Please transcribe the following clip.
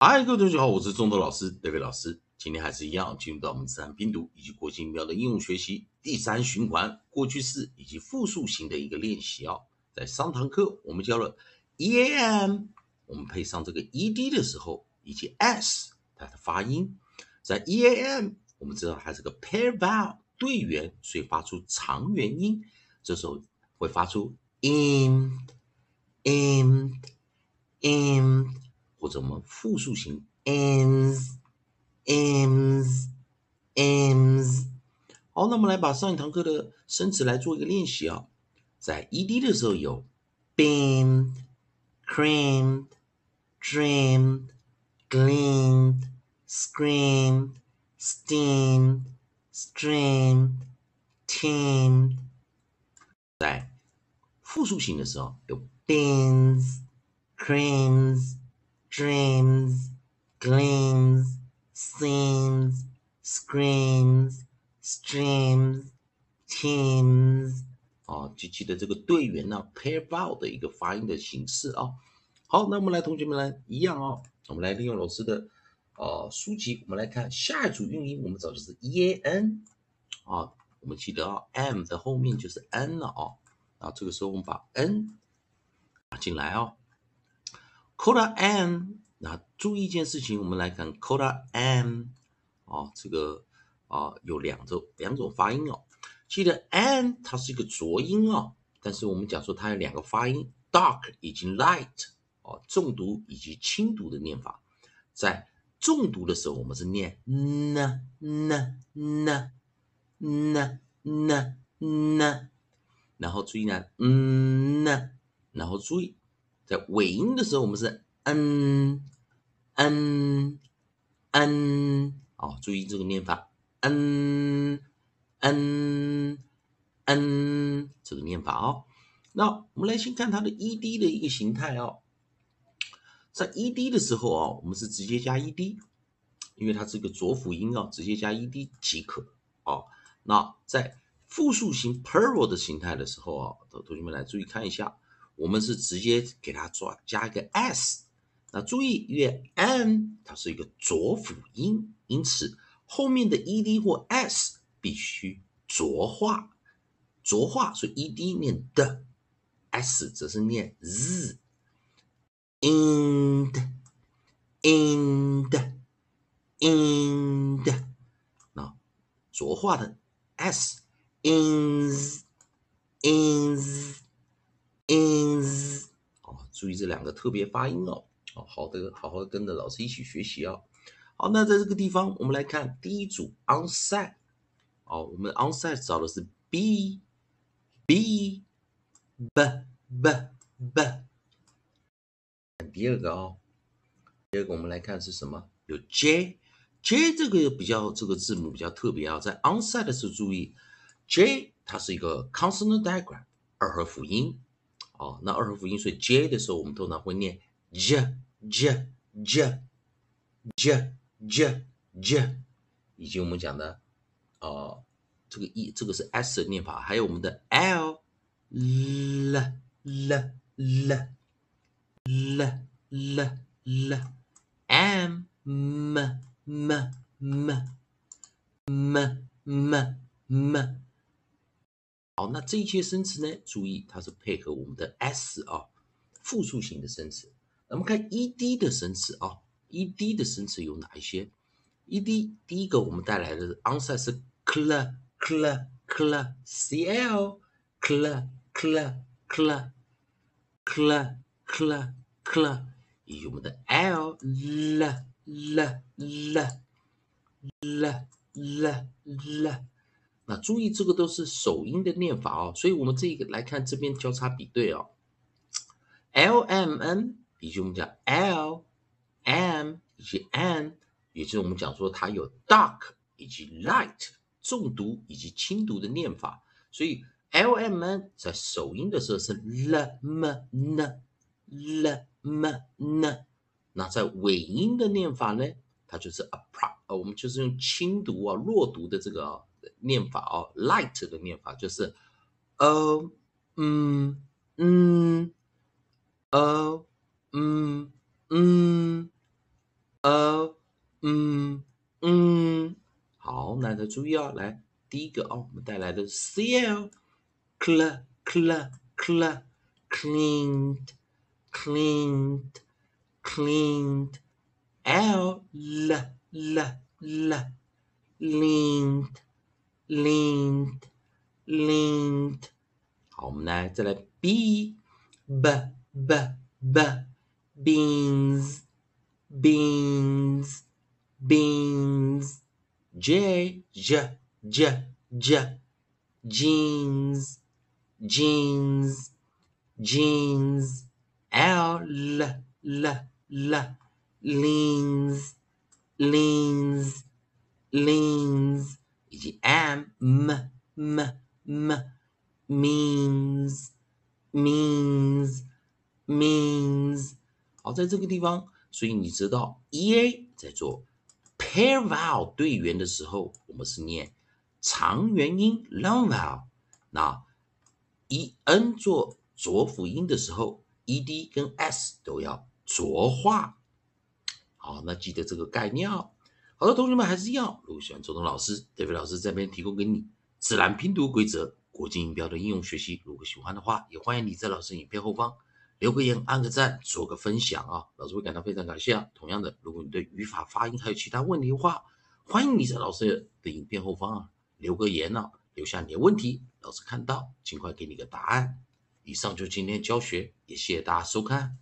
嗨，各位同学好，我是中德老师，David 老师。今天还是一样，进入到我们自然拼读以及国际音标的应用学习第三循环过去式以及复数型的一个练习哦。在上堂课我们教了 e a m，我们配上这个 e d 的时候，以及 s 它的发音。在 e a m，我们知道它是个 pair vowel 对元，所以发出长元音，这时候会发出 im，im，im。或者我们复数型 ams，ams，ams。好，那我们来把上一堂课的生词来做一个练习啊。在 ed 的时候有 beamed、creamed、dreamed、gleamed、screamed、steamed、streamed、teamed。在复数型的时候有 beans、creams。Dreams, gleams, seems, screams, streams, teams。哦，就记得这个队员呢，pair vowel 的一个发音的形式啊。好，那我们来，同学们来一样啊，我们来利用老师的呃书籍，我们来看下一组韵音，我们找的是 e a n 啊，我们记得啊，m 的后面就是 n 了啊，然后这个时候我们把 n 打进来啊。Coda n，那注意一件事情，我们来看 Coda n，哦，这个啊有两种两种发音哦。记得 n 它是一个浊音哦，但是我们讲说它有两个发音，dark 以及 light 哦，重读以及轻读的念法。在重读的时候，我们是念 n n n n n n，然后注意呢，嗯 n，然后注意。在尾音的时候，我们是嗯嗯嗯，哦，注意这个念法，嗯嗯嗯，这个念法哦。那我们来先看它的 e d 的一个形态哦。在 e d 的时候哦，我们是直接加 e d，因为它是个浊辅音哦，直接加 e d 即可哦。那在复数型 plural 的形态的时候啊，同学们来注意看一下。我们是直接给它做加一个 s，那注意，因为 n 它是一个浊辅音，因此后面的 e d 或 s 必须浊化，浊化，所以 e d 念的，s 则是念 z，ind，ind，ind，那浊化的 s，ins，ins。ins ins 哦，注意这两个特别发音哦，哦，好的，好好跟着老师一起学习哦。好，那在这个地方，我们来看第一组 onside，哦，我们 onside 找的是 b b b b b。第二个哦，第二个我们来看是什么？有 j j 这个比较这个字母比较特别啊，在 onside 的时候注意 j 它是一个 consonant diagram 二合辅音。哦，那二合辅音，所以 j 的时候，我们通常会念 j j j j j j，以及我们讲的，呃，这个 e 这个是 s 的念法，还有我们的 l l l l l l l m m m m m m m 好，那这一些生词呢？注意，它是配合我们的 s 啊，复数型的生词。那么看 e d 的生词啊，e d 的生词有哪一些？e d 第一个我们带来的 onside 是 cl cl cl c l cl cl cl cl cl cl，以及我们的 l l l l l l l。那注意，这个都是首音的念法哦，所以我们这一个来看这边交叉比对哦，l m n，以及我们讲 l m 以及 n，也就是我们讲说它有 dark 以及 light 重读以及轻读的念法，所以 l m n 在首音的时候是 l m n l m n，那在尾音的念法呢，它就是 a pro，呃，我们就是用轻读啊弱读的这个。念法哦，light 的念法就是，呃，嗯，嗯，呃，嗯，嗯，嗯嗯。好，那大家注意啊，来第一个哦，我们带来的 cl，cl cl cl cleaned cleaned cleaned，l l l l leaned leaned leaned。好，我们来再来 b b b b beans beans beans。J J J J jeans jeans jeans L L L L leans leans leans 以及 M M M M means means means 好，在这个地方，所以你知道 E A 在做。pair vowel 对元的时候，我们是念长元音 long vowel。那 e n 做浊辅音的时候，e d 跟 s 都要浊化。好，那记得这个概念哦。好的，同学们还是一样，如果喜欢周东老师德飞老师这边提供给你自然拼读规则、国际音标的应用学习。如果喜欢的话，也欢迎你在老师影片后方。留个言，按个赞，做个分享啊！老师会感到非常感谢啊。同样的，如果你对语法、发音还有其他问题的话，欢迎你在老师的影片后方啊留个言呢，留下你的问题，老师看到尽快给你个答案。以上就是今天教学，也谢谢大家收看。